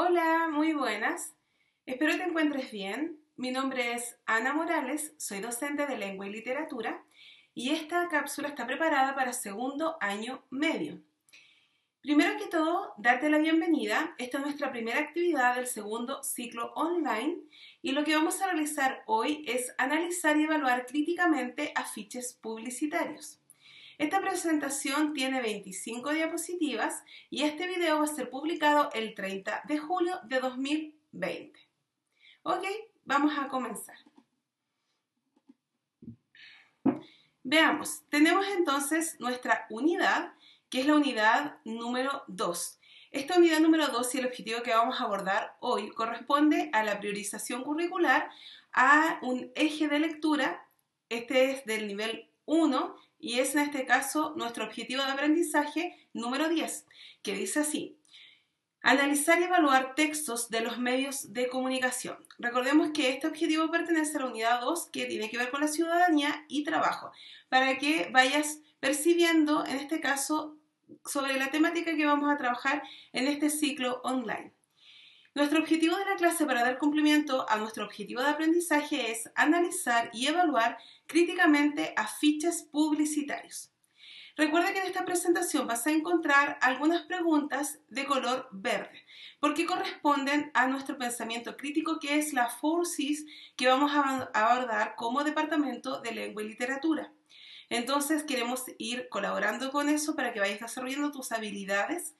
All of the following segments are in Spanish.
Hola, muy buenas. Espero te encuentres bien. Mi nombre es Ana Morales, soy docente de lengua y literatura y esta cápsula está preparada para segundo año medio. Primero que todo, darte la bienvenida. Esta es nuestra primera actividad del segundo ciclo online y lo que vamos a realizar hoy es analizar y evaluar críticamente afiches publicitarios. Esta presentación tiene 25 diapositivas y este video va a ser publicado el 30 de julio de 2020. Ok, vamos a comenzar. Veamos, tenemos entonces nuestra unidad, que es la unidad número 2. Esta unidad número 2 y el objetivo que vamos a abordar hoy corresponde a la priorización curricular a un eje de lectura. Este es del nivel 1 y es en este caso nuestro objetivo de aprendizaje número 10, que dice así. Analizar y evaluar textos de los medios de comunicación. Recordemos que este objetivo pertenece a la unidad 2 que tiene que ver con la ciudadanía y trabajo, para que vayas percibiendo, en este caso, sobre la temática que vamos a trabajar en este ciclo online. Nuestro objetivo de la clase para dar cumplimiento a nuestro objetivo de aprendizaje es analizar y evaluar críticamente afiches publicitarios. Recuerda que en esta presentación vas a encontrar algunas preguntas de color verde, porque corresponden a nuestro pensamiento crítico que es la 4Cs que vamos a abordar como Departamento de Lengua y Literatura. Entonces queremos ir colaborando con eso para que vayas desarrollando tus habilidades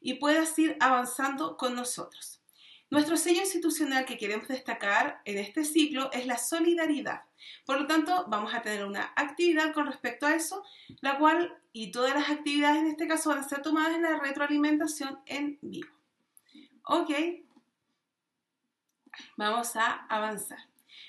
y puedas ir avanzando con nosotros. Nuestro sello institucional que queremos destacar en este ciclo es la solidaridad. Por lo tanto, vamos a tener una actividad con respecto a eso, la cual y todas las actividades en este caso van a ser tomadas en la retroalimentación en vivo. Ok, vamos a avanzar.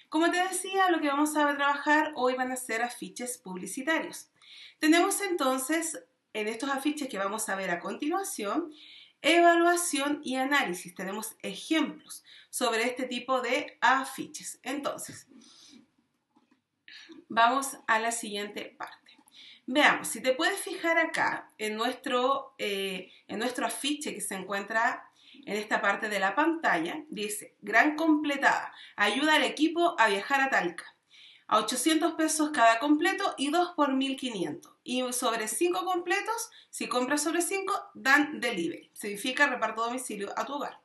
Como te decía, lo que vamos a trabajar hoy van a ser afiches publicitarios. Tenemos entonces en estos afiches que vamos a ver a continuación evaluación y análisis. Tenemos ejemplos sobre este tipo de afiches. Entonces, vamos a la siguiente parte. Veamos, si te puedes fijar acá en nuestro, eh, en nuestro afiche que se encuentra en esta parte de la pantalla, dice, gran completada, ayuda al equipo a viajar a Talca a 800 pesos cada completo y 2 por 1500. Y sobre 5 completos, si compras sobre 5, dan delivery. Significa reparto domicilio a tu hogar.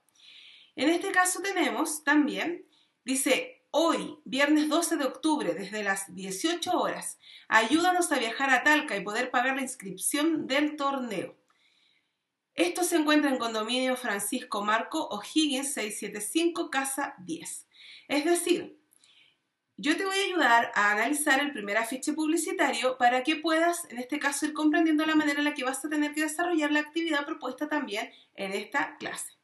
En este caso tenemos también, dice, hoy, viernes 12 de octubre, desde las 18 horas, ayúdanos a viajar a Talca y poder pagar la inscripción del torneo. Esto se encuentra en condominio Francisco Marco O'Higgins 675 Casa 10. Es decir, yo te voy a ayudar a analizar el primer afiche publicitario para que puedas, en este caso, ir comprendiendo la manera en la que vas a tener que desarrollar la actividad propuesta también en esta clase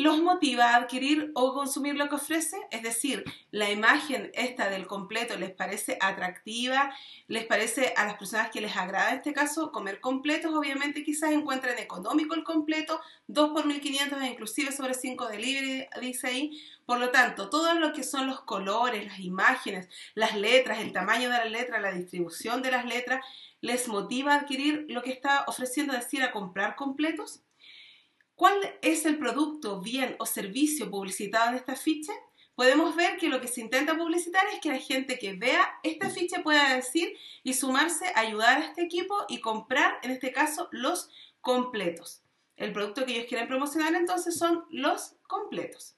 los motiva a adquirir o consumir lo que ofrece, es decir, la imagen esta del completo les parece atractiva, les parece a las personas que les agrada en este caso comer completos, obviamente quizás encuentren económico el completo, 2 por 1500 e inclusive sobre 5 delivery, dice ahí, por lo tanto, todo lo que son los colores, las imágenes, las letras, el tamaño de la letra, la distribución de las letras, les motiva a adquirir lo que está ofreciendo, es decir, a comprar completos. ¿Cuál es el producto, bien o servicio publicitado en esta ficha? Podemos ver que lo que se intenta publicitar es que la gente que vea esta ficha pueda decir y sumarse, ayudar a este equipo y comprar, en este caso, los completos. El producto que ellos quieren promocionar entonces son los completos.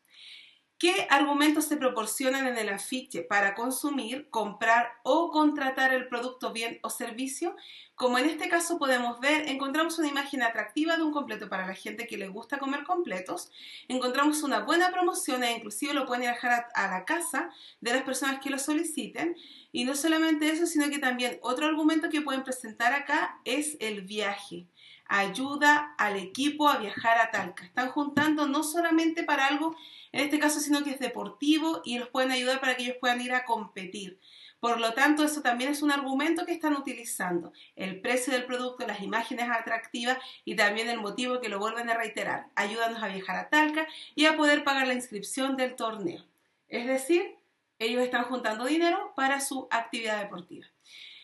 ¿Qué argumentos se proporcionan en el afiche para consumir, comprar o contratar el producto, bien o servicio? Como en este caso podemos ver, encontramos una imagen atractiva de un completo para la gente que le gusta comer completos, encontramos una buena promoción e inclusive lo pueden dejar a, la casa de las personas que lo soliciten. Y no solamente eso, sino que también otro argumento que pueden presentar acá es el viaje ayuda al equipo a viajar a Talca. Están juntando no solamente para algo, en este caso, sino que es deportivo y los pueden ayudar para que ellos puedan ir a competir. Por lo tanto, eso también es un argumento que están utilizando. El precio del producto, las imágenes atractivas y también el motivo que lo vuelven a reiterar. Ayúdanos a viajar a Talca y a poder pagar la inscripción del torneo. Es decir, ellos están juntando dinero para su actividad deportiva.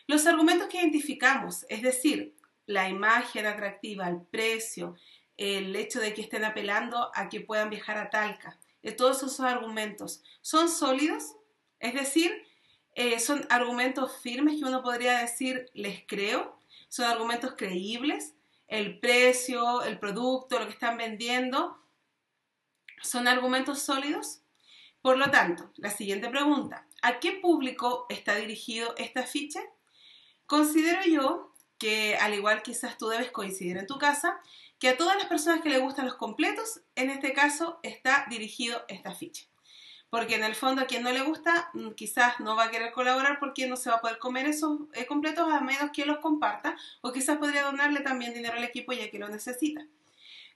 Los argumentos que identificamos, es decir, la imagen atractiva, el precio, el hecho de que estén apelando a que puedan viajar a Talca. Eh, todos esos argumentos son sólidos, es decir, eh, son argumentos firmes que uno podría decir les creo, son argumentos creíbles, el precio, el producto, lo que están vendiendo, son argumentos sólidos. Por lo tanto, la siguiente pregunta, ¿a qué público está dirigido esta ficha? Considero yo que, al igual quizás tú debes coincidir en tu casa, que a todas las personas que le gustan los completos, en este caso está dirigido esta ficha. Porque en el fondo a quien no le gusta mm, quizás no va a querer colaborar porque no se va a poder comer esos eh, completos a menos que los comparta o quizás podría donarle también dinero al equipo ya que lo necesita.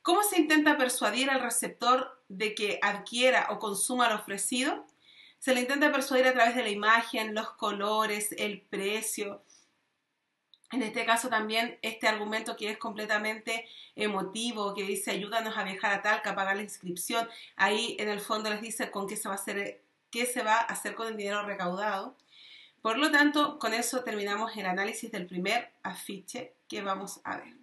¿Cómo se intenta persuadir al receptor de que adquiera o consuma lo ofrecido? Se le intenta persuadir a través de la imagen, los colores, el precio, en este caso también este argumento que es completamente emotivo, que dice ayúdanos a viajar a Talca, a pagar la inscripción. Ahí en el fondo les dice con qué se va a hacer, qué se va a hacer con el dinero recaudado. Por lo tanto, con eso terminamos el análisis del primer afiche que vamos a ver.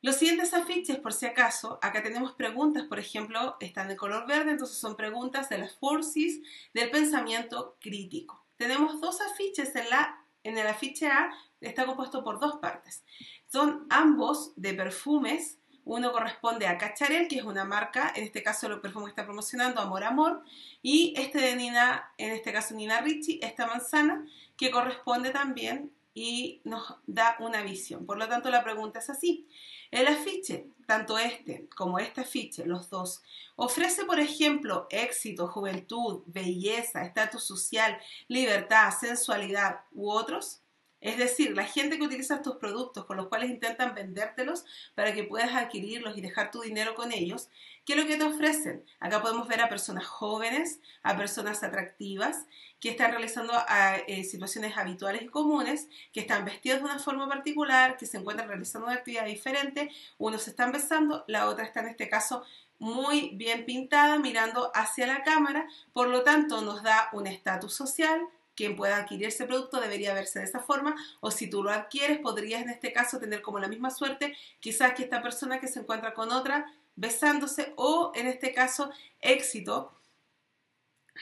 Los siguientes afiches, por si acaso, acá tenemos preguntas, por ejemplo, están de color verde, entonces son preguntas de las forces del pensamiento crítico. Tenemos dos afiches en la en el afiche A está compuesto por dos partes. Son ambos de perfumes. Uno corresponde a Cacharel, que es una marca, en este caso el perfume que está promocionando, Amor Amor. Y este de Nina, en este caso Nina Ricci, esta manzana, que corresponde también y nos da una visión. Por lo tanto, la pregunta es así. El afiche, tanto este como este afiche, los dos, ofrece, por ejemplo, éxito, juventud, belleza, estatus social, libertad, sensualidad u otros. Es decir, la gente que utiliza estos productos con los cuales intentan vendértelos para que puedas adquirirlos y dejar tu dinero con ellos, ¿qué es lo que te ofrecen? Acá podemos ver a personas jóvenes, a personas atractivas, que están realizando ah, eh, situaciones habituales y comunes, que están vestidos de una forma particular, que se encuentran realizando una actividad diferente, unos están besando, la otra está en este caso muy bien pintada, mirando hacia la cámara, por lo tanto nos da un estatus social, quien pueda adquirir ese producto debería verse de esa forma, o si tú lo adquieres, podrías en este caso tener como la misma suerte, quizás que esta persona que se encuentra con otra besándose, o en este caso éxito.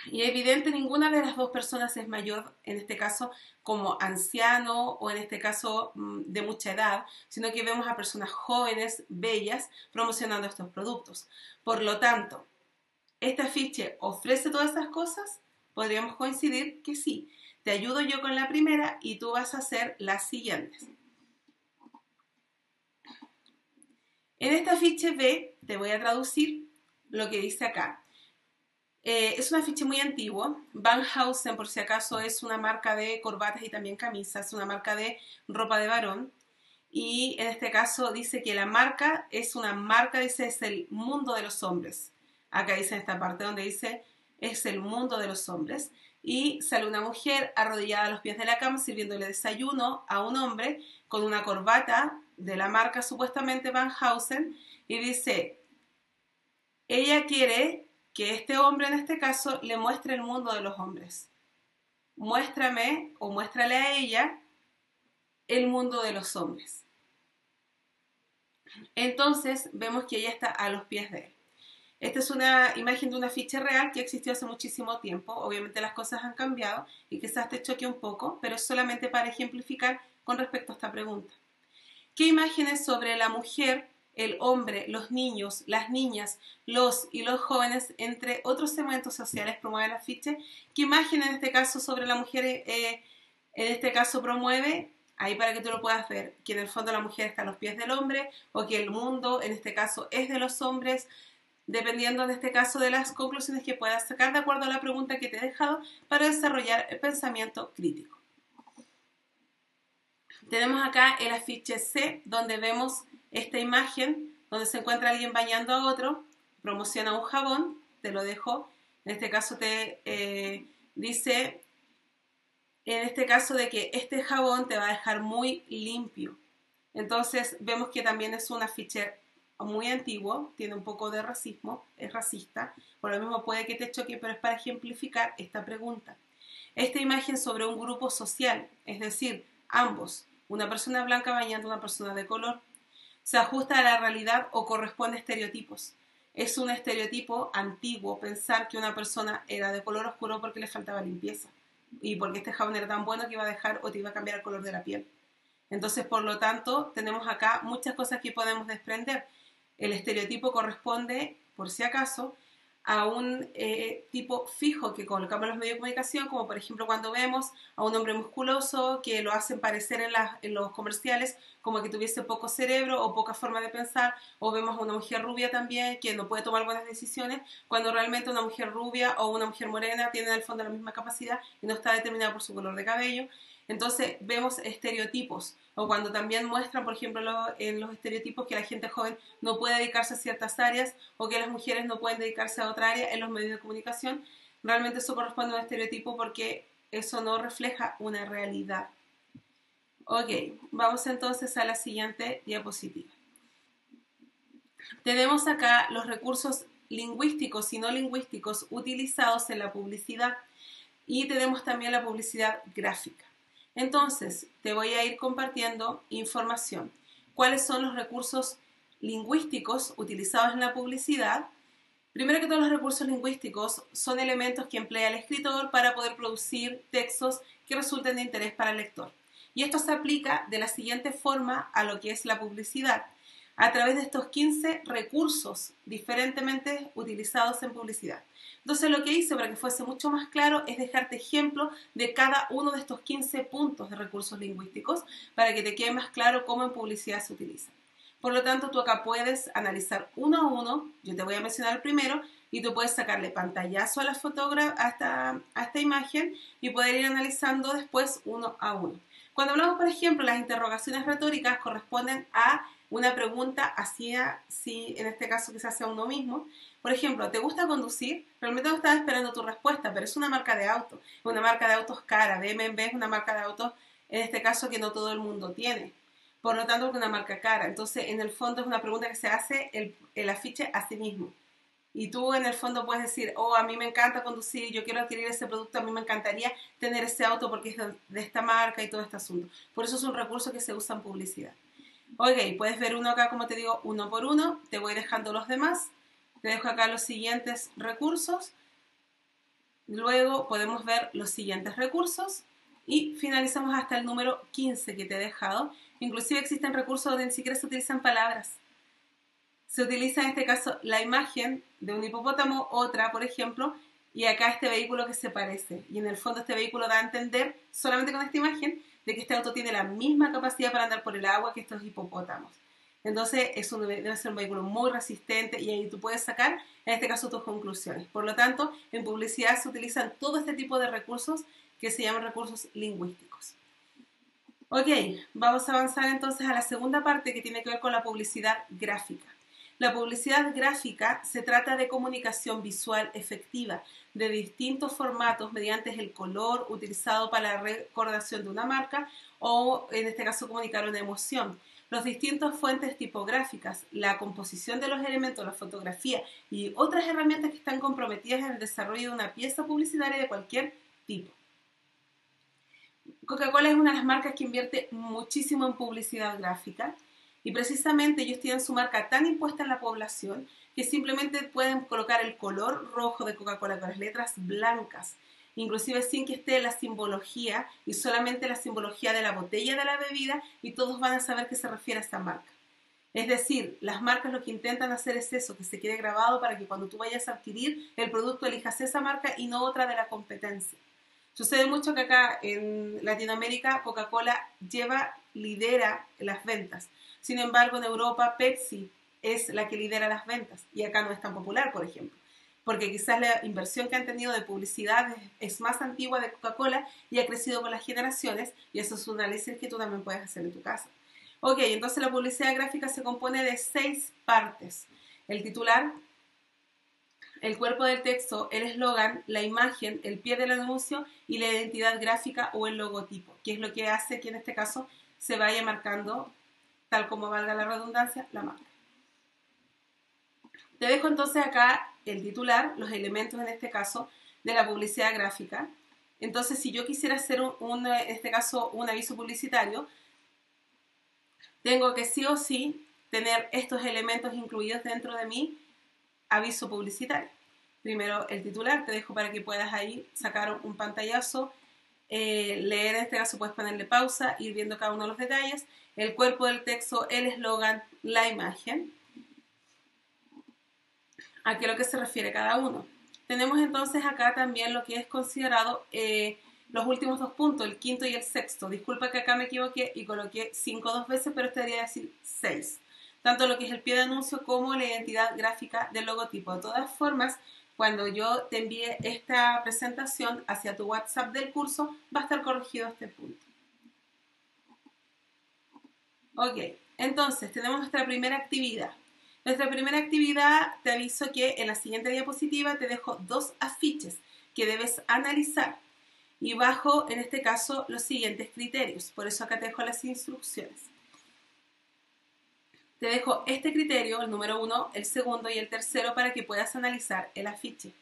Y evidente, ninguna de las dos personas es mayor, en este caso, como anciano o en este caso mm, de mucha edad, sino que vemos a personas jóvenes, bellas, promocionando estos productos. Por lo tanto, este afiche ofrece todas esas cosas, podríamos coincidir que sí. Te ayudo yo con la primera y tú vas a hacer las siguientes. En esta ficha B te voy a traducir lo que dice acá. Eh, es un afiche muy antiguo. Van Heusen, por si acaso, es una marca de corbatas y también camisas, una marca de ropa de varón. Y en este caso dice que la marca es una marca, dice, es el mundo de los hombres. Acá dice en esta parte donde dice es el mundo de los hombres. Y sale una mujer arrodillada a los pies de la cama sirviéndole desayuno a un hombre con una corbata de la marca supuestamente Van Heusen y dice, ella quiere que este hombre en este caso le muestre el mundo de los hombres. Muéstrame o muéstrale a ella el mundo de los hombres. Entonces vemos que ella está a los pies de él. Esta es una imagen de una ficha real que existió hace muchísimo tiempo. Obviamente las cosas han cambiado y quizás te choque un poco, pero es solamente para ejemplificar con respecto a esta pregunta. ¿Qué imágenes sobre la mujer, el hombre, los niños, las niñas, los y los jóvenes, entre otros segmentos sociales, promueve la ficha? ¿Qué imagen en este caso sobre la mujer, eh, en este caso promueve? Ahí para que tú lo puedas ver, que en el fondo la mujer está a los pies del hombre o que el mundo en este caso es de los hombres dependiendo en este caso de las conclusiones que puedas sacar de acuerdo a la pregunta que te he dejado para desarrollar el pensamiento crítico. Tenemos acá el afiche C, donde vemos esta imagen, donde se encuentra alguien bañando a otro, promociona un jabón, te lo dejo, en este caso te eh, dice, en este caso de que este jabón te va a dejar muy limpio. Entonces vemos que también es un afiche muy antiguo, tiene un poco de racismo, es racista, por lo mismo puede que te choque, pero es para ejemplificar esta pregunta. Esta imagen sobre un grupo social, es decir, ambos, una persona blanca bañando a una persona de color, se ajusta a la realidad o corresponde a estereotipos. Es un estereotipo antiguo pensar que una persona era de color oscuro porque le faltaba limpieza y porque este jabón era tan bueno que iba a dejar o te iba a cambiar el color de la piel. Entonces, por lo tanto, tenemos acá muchas cosas que podemos desprender. El estereotipo corresponde, por si acaso, a un eh, tipo fijo que colocamos en los medios de comunicación, como por ejemplo cuando vemos a un hombre musculoso que lo hacen parecer en, en, los comerciales como que tuviese poco cerebro o poca forma de pensar, o vemos a una mujer rubia también que no puede tomar buenas decisiones, cuando realmente una mujer rubia o una mujer morena tiene en el fondo la misma capacidad y no está determinada por su color de cabello. Entonces vemos estereotipos, o cuando también muestran, por ejemplo, en los estereotipos que la gente joven no puede dedicarse a ciertas áreas o que las mujeres no pueden dedicarse a otra área en los medios de comunicación, realmente eso corresponde a un estereotipo porque eso no refleja una realidad. Ok, vamos entonces a la siguiente diapositiva. Tenemos acá los recursos lingüísticos y no lingüísticos utilizados en la publicidad y tenemos también la publicidad gráfica. Entonces, te voy a ir compartiendo información. ¿Cuáles son los recursos lingüísticos utilizados en la publicidad? Primero que todos los recursos lingüísticos son elementos que emplea el escritor para poder producir textos que resulten de interés para el lector. Y esto se aplica de la siguiente forma a lo que es la publicidad, a través de estos 15 recursos diferentemente utilizados en publicidad. Entonces lo que hice para que fuese mucho más claro es dejarte ejemplo de cada uno de estos 15 puntos de recursos lingüísticos para que te quede más claro cómo en publicidad se utiliza. Por lo tanto, tú acá puedes analizar uno a uno, yo te voy a mencionar el primero, y tú puedes sacarle pantallazo a la a a esta imagen y poder ir analizando después uno a uno. Cuando hablamos, por ejemplo, las interrogaciones retóricas corresponden a una pregunta hacia, si en este caso que se hace a uno mismo. Por ejemplo, ¿te gusta conducir? Realmente no estaba esperando tu respuesta, pero es una marca de auto, una marca de autos cara. BMW es una marca de autos, en este caso, que no todo el mundo tiene. Por lo tanto, es una marca cara. Entonces, en el fondo es una pregunta que se hace el, el afiche a sí mismo. Y tú en el fondo puedes decir, oh, a mí me encanta conducir, yo quiero adquirir ese producto, a mí me encantaría tener ese auto porque es de esta marca y todo este asunto. Por eso es un recurso que se usa en publicidad. Ok, puedes ver uno acá, como te digo, uno por uno. Te voy dejando los demás. Te dejo acá los siguientes recursos. Luego podemos ver los siguientes recursos. Y finalizamos hasta el número 15 que te he dejado. Inclusive existen recursos donde ni siquiera se utilizan palabras. Se utiliza en este caso la imagen de un hipopótamo, otra, por ejemplo, y acá este vehículo que se parece. Y en el fondo este vehículo da a entender, solamente con esta imagen, que este auto tiene la misma capacidad para andar por el agua que estos hipopótamos. Entonces, es debe ser un vehículo muy resistente y ahí tú puedes sacar, en este caso, tus conclusiones. Por lo tanto, en publicidad se utilizan todo este tipo de recursos que se llaman recursos lingüísticos. Ok, vamos a avanzar entonces a la segunda parte que tiene que ver con la publicidad gráfica. La publicidad gráfica se trata de comunicación visual efectiva de distintos formatos mediante el color utilizado para la recordación de una marca o en este caso comunicar una emoción. Las distintas fuentes tipográficas, la composición de los elementos, la fotografía y otras herramientas que están comprometidas en el desarrollo de una pieza publicitaria de cualquier tipo. Coca-Cola es una de las marcas que invierte muchísimo en publicidad gráfica y precisamente ellos tienen su marca tan impuesta en la población que simplemente pueden colocar el color rojo de Coca-Cola con las letras blancas, inclusive sin que esté la simbología y solamente la simbología de la botella de la bebida y todos van a saber que se refiere a esta marca. Es decir, las marcas lo que intentan hacer es eso, que se quede grabado para que cuando tú vayas a adquirir el producto elijas esa marca y no otra de la competencia. Sucede mucho que acá en Latinoamérica Coca-Cola lleva, lidera las ventas. Sin embargo, en Europa Pepsi es la que lidera las ventas y acá no es tan popular, por ejemplo. Porque quizás la inversión que han tenido de publicidad es más antigua de Coca-Cola y ha crecido con las generaciones y eso es un análisis que tú también puedes hacer en tu casa. Ok, entonces la publicidad gráfica se compone de seis partes. El titular, el cuerpo del texto, el eslogan, la imagen, el pie del anuncio y la identidad gráfica o el logotipo, que es lo que hace que en este caso se vaya marcando tal como valga la redundancia, la marca. Te dejo entonces acá el titular, los elementos en este caso de la publicidad gráfica. Entonces, si yo quisiera hacer un, en este caso un aviso publicitario, tengo que sí o sí tener estos elementos incluidos dentro de mi aviso publicitario. Primero el titular, te dejo para que puedas ahí sacar un pantallazo, eh, leer en este caso puedes ponerle pausa, ir viendo cada uno de los detalles, el cuerpo del texto, el eslogan, la imagen, a qué es lo que se refiere cada uno. Tenemos entonces acá también lo que es considerado eh, los últimos dos puntos, el quinto y el sexto. Disculpa que acá me equivoqué y coloqué cinco dos veces, pero este debería decir seis. Tanto lo que es el pie de anuncio como la identidad gráfica del logotipo. De todas formas, cuando yo te envíe esta presentación hacia tu WhatsApp del curso, va a estar corregido este punto. Ok, entonces tenemos nuestra primera actividad. Nuestra primera actividad, te aviso que en la siguiente diapositiva te dejo dos afiches que debes analizar y bajo, en este caso, los siguientes criterios. Por eso acá te dejo las instrucciones. Te dejo este criterio, el número uno, el segundo y el tercero para que puedas analizar el afiche.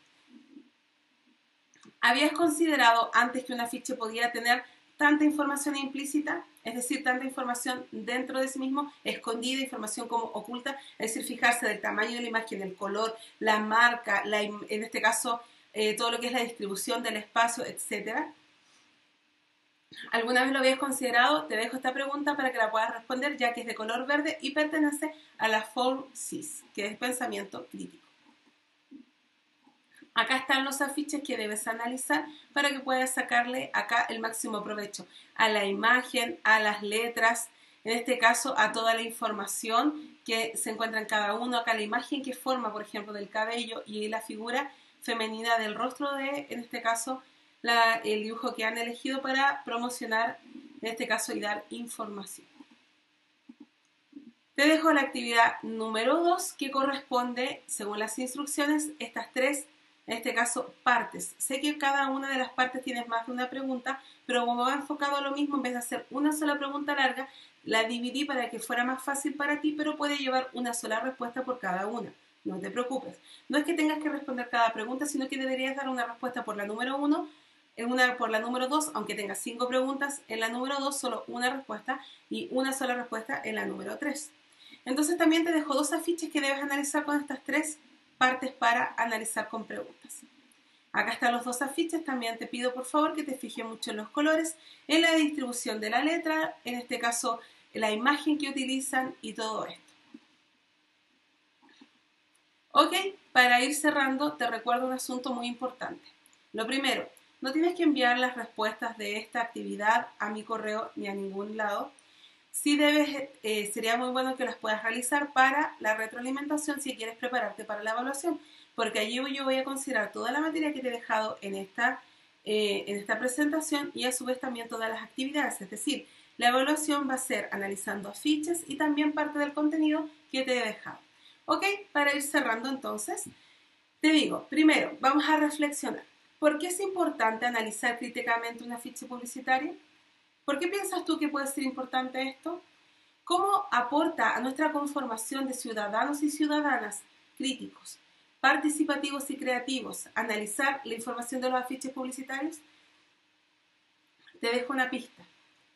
¿Habías considerado antes que un afiche podía tener tanta información implícita? Es decir, tanta información dentro de sí mismo, escondida, información como oculta, es decir, fijarse del tamaño de la imagen, el color, la marca, en este caso, eh, todo lo que es la distribución del espacio, etcétera. ¿Alguna vez lo habías considerado? Te dejo esta pregunta para que la puedas responder, ya que es de color verde y pertenece a la Form que es pensamiento crítico. Acá están los afiches que debes analizar para que puedas sacarle acá el máximo provecho a la imagen, a las letras, en este caso a toda la información que se encuentra en cada uno, acá la imagen que forma, por ejemplo, del cabello y la figura femenina del rostro de, en este caso, el dibujo que han elegido para promocionar, en este caso, y dar información. Te dejo la actividad número 2 que corresponde, según las instrucciones, estas tres, en este caso, partes. Sé que cada una de las partes tiene más de una pregunta, pero como va enfocado a lo mismo, en vez de hacer una sola pregunta larga, la dividí para que fuera más fácil para ti, pero puede llevar una sola respuesta por cada una. No te preocupes. No es que tengas que responder cada pregunta, sino que deberías dar una respuesta por la número 1 en una por la número 2, aunque tengas cinco preguntas, en la número 2 solo una respuesta y una sola respuesta en la número 3. Entonces también te dejo dos afiches que debes analizar con estas tres partes para analizar con preguntas. Acá están los dos afiches, también te pido por favor que te fijes mucho en los colores, en la distribución de la letra, en este caso la imagen que utilizan y todo esto. Ok, para ir cerrando te recuerdo un asunto muy importante. Lo primero, no tienes que enviar las respuestas de esta actividad a mi correo ni a ningún lado. Sí debes, eh, sería muy bueno que las puedas realizar para la retroalimentación si quieres prepararte para la evaluación, porque allí yo voy a considerar toda la materia que te he dejado en esta, eh, en esta presentación y a su vez también todas las actividades. Es decir, la evaluación va a ser analizando afiches y también parte del contenido que te he dejado. Ok, para ir cerrando entonces, te digo, primero, vamos a reflexionar. ¿Por qué es importante analizar críticamente una ficha publicitaria? ¿Por qué piensas tú que puede ser importante esto? ¿Cómo aporta a nuestra conformación de ciudadanos y ciudadanas críticos, participativos y creativos analizar la información de los afiches publicitarios? Te dejo una pista.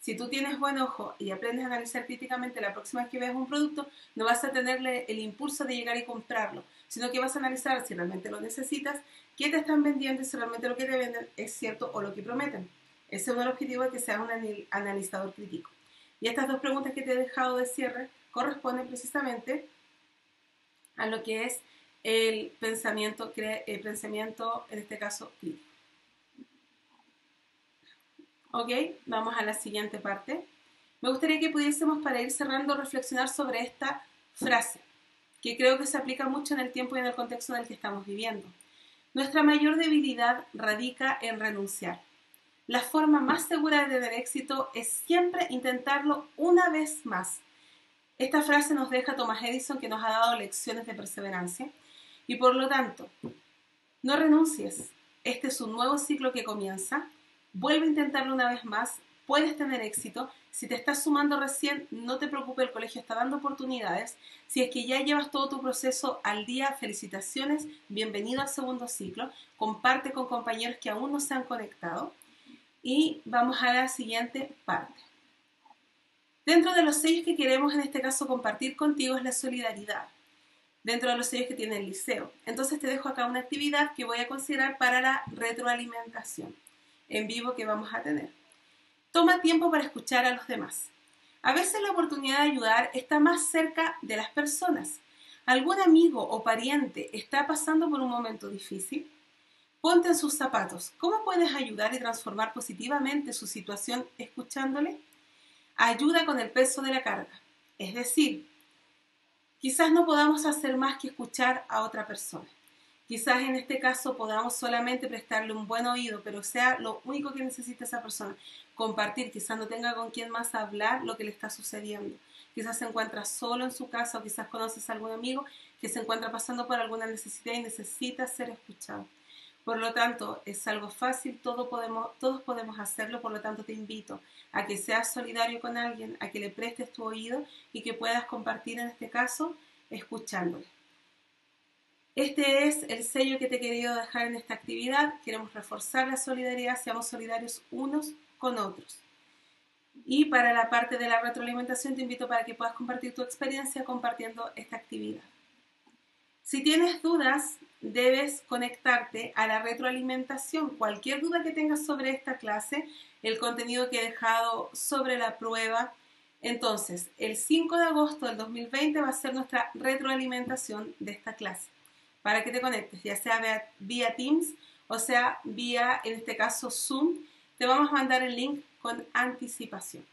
Si tú tienes buen ojo y aprendes a analizar críticamente la próxima vez que veas un producto, no vas a tenerle el impulso de llegar y comprarlo, sino que vas a analizar si realmente lo necesitas qué te están vendiendo y si realmente lo que te venden es cierto o lo que prometen. Es el objetivo de que seas un analizador crítico. Y estas dos preguntas que te he dejado de cierre corresponden precisamente a lo que es el pensamiento, el pensamiento en este caso, crítico. Ok, vamos a la siguiente parte. Me gustaría que pudiésemos, para ir cerrando, reflexionar sobre esta frase, que creo que se aplica mucho en el tiempo y en el contexto en el que estamos viviendo. Nuestra mayor debilidad radica en renunciar. La forma más segura de tener éxito es siempre intentarlo una vez más. Esta frase nos deja Thomas Edison que nos ha dado lecciones de perseverancia y por lo tanto, no renuncies. Este es un nuevo ciclo que comienza. Vuelve a intentarlo una vez más. Puedes tener éxito si te estás sumando recién, no te preocupes, el colegio está dando oportunidades. Si es que ya llevas todo tu proceso al día, felicitaciones, bienvenido al segundo ciclo. Comparte con compañeros que aún no se han conectado. Y vamos a la siguiente parte. Dentro de los sellos que queremos en este caso compartir contigo es la solidaridad, dentro de los sellos que tiene el liceo. Entonces te dejo acá una actividad que voy a considerar para la retroalimentación en vivo que vamos a tener. Toma tiempo para escuchar a los demás. A veces la oportunidad de ayudar está más cerca de las personas. ¿Algún amigo o pariente está pasando por un momento difícil? Ponte en sus zapatos. ¿Cómo puedes ayudar y transformar positivamente su situación escuchándole? Ayuda con el peso de la carga. Es decir, quizás no podamos hacer más que escuchar a otra persona. Quizás en este caso podamos solamente prestarle un buen oído, pero sea lo único que necesita esa persona, compartir, quizás no tenga con quién más hablar lo que le está sucediendo. Quizás se encuentra solo en su casa o quizás conoces a algún amigo que se encuentra pasando por alguna necesidad y necesita ser escuchado. Por lo tanto, es algo fácil, todos podemos, todos podemos hacerlo, por lo tanto te invito a que seas solidario con alguien, a que le prestes tu oído y que puedas compartir en este caso escuchándole. Este es el sello que te he querido dejar en esta actividad. Queremos reforzar la solidaridad, seamos solidarios unos con otros. Y para la parte de la retroalimentación te invito para que puedas compartir tu experiencia compartiendo esta actividad. Si tienes dudas, debes conectarte a la retroalimentación. Cualquier duda que tengas sobre esta clase, el contenido que he dejado sobre la prueba. Entonces, el 5 de agosto del 2020 va a ser nuestra retroalimentación de esta clase para que te conectes, ya sea vía Teams o sea vía, en este caso, Zoom. Te vamos a mandar el link con anticipación.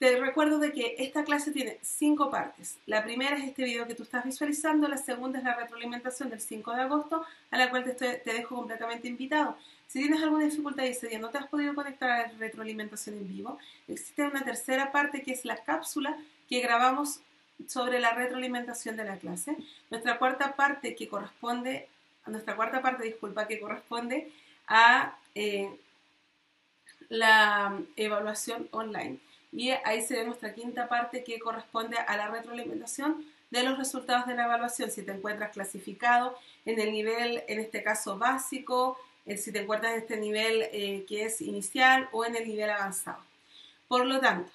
Te recuerdo de que esta clase tiene cinco partes. La primera es este video que tú estás visualizando, la segunda es la retroalimentación del 5 de agosto, a la cual te, dejo completamente invitado. Si tienes alguna dificultad y ese día no te has podido conectar a la retroalimentación en vivo, existe una tercera parte que es la cápsula que grabamos sobre la retroalimentación de la clase. Nuestra cuarta parte que corresponde, nuestra cuarta parte, disculpa, que corresponde a eh, la evaluación online. Y ahí se ve nuestra quinta parte que corresponde a la retroalimentación de los resultados de la evaluación. Si te encuentras clasificado en el nivel, en este caso básico, eh, si te encuentras en este nivel eh, que es inicial o en el nivel avanzado. Por lo tanto,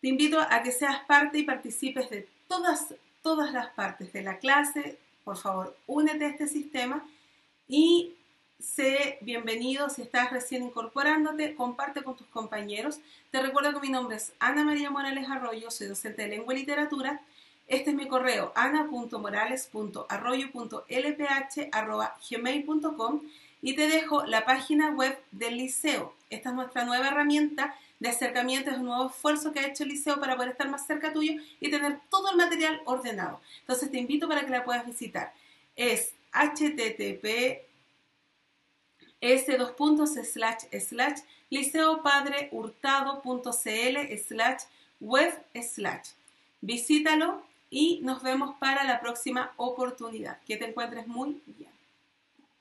te invito a que seas parte y participes de todas, todas las partes de la clase. Por favor, únete a este sistema y sé bienvenido si estás recién incorporándote, comparte con tus compañeros. Te recuerdo que mi nombre es Ana María Morales Arroyo, soy docente de lengua y literatura. Este es mi correo ana.morales.arroyo.lph.gmail.com y te dejo la página web del liceo. Esta es nuestra nueva herramienta de acercamiento, es un nuevo esfuerzo que ha hecho el liceo para poder estar más cerca tuyo y tener todo el material ordenado. Entonces te invito para que la puedas visitar. Es http s dos puntos slash slash liceopadrehurtado.cl slash web slash. Visítalo y nos vemos para la próxima oportunidad. Que te encuentres muy bien.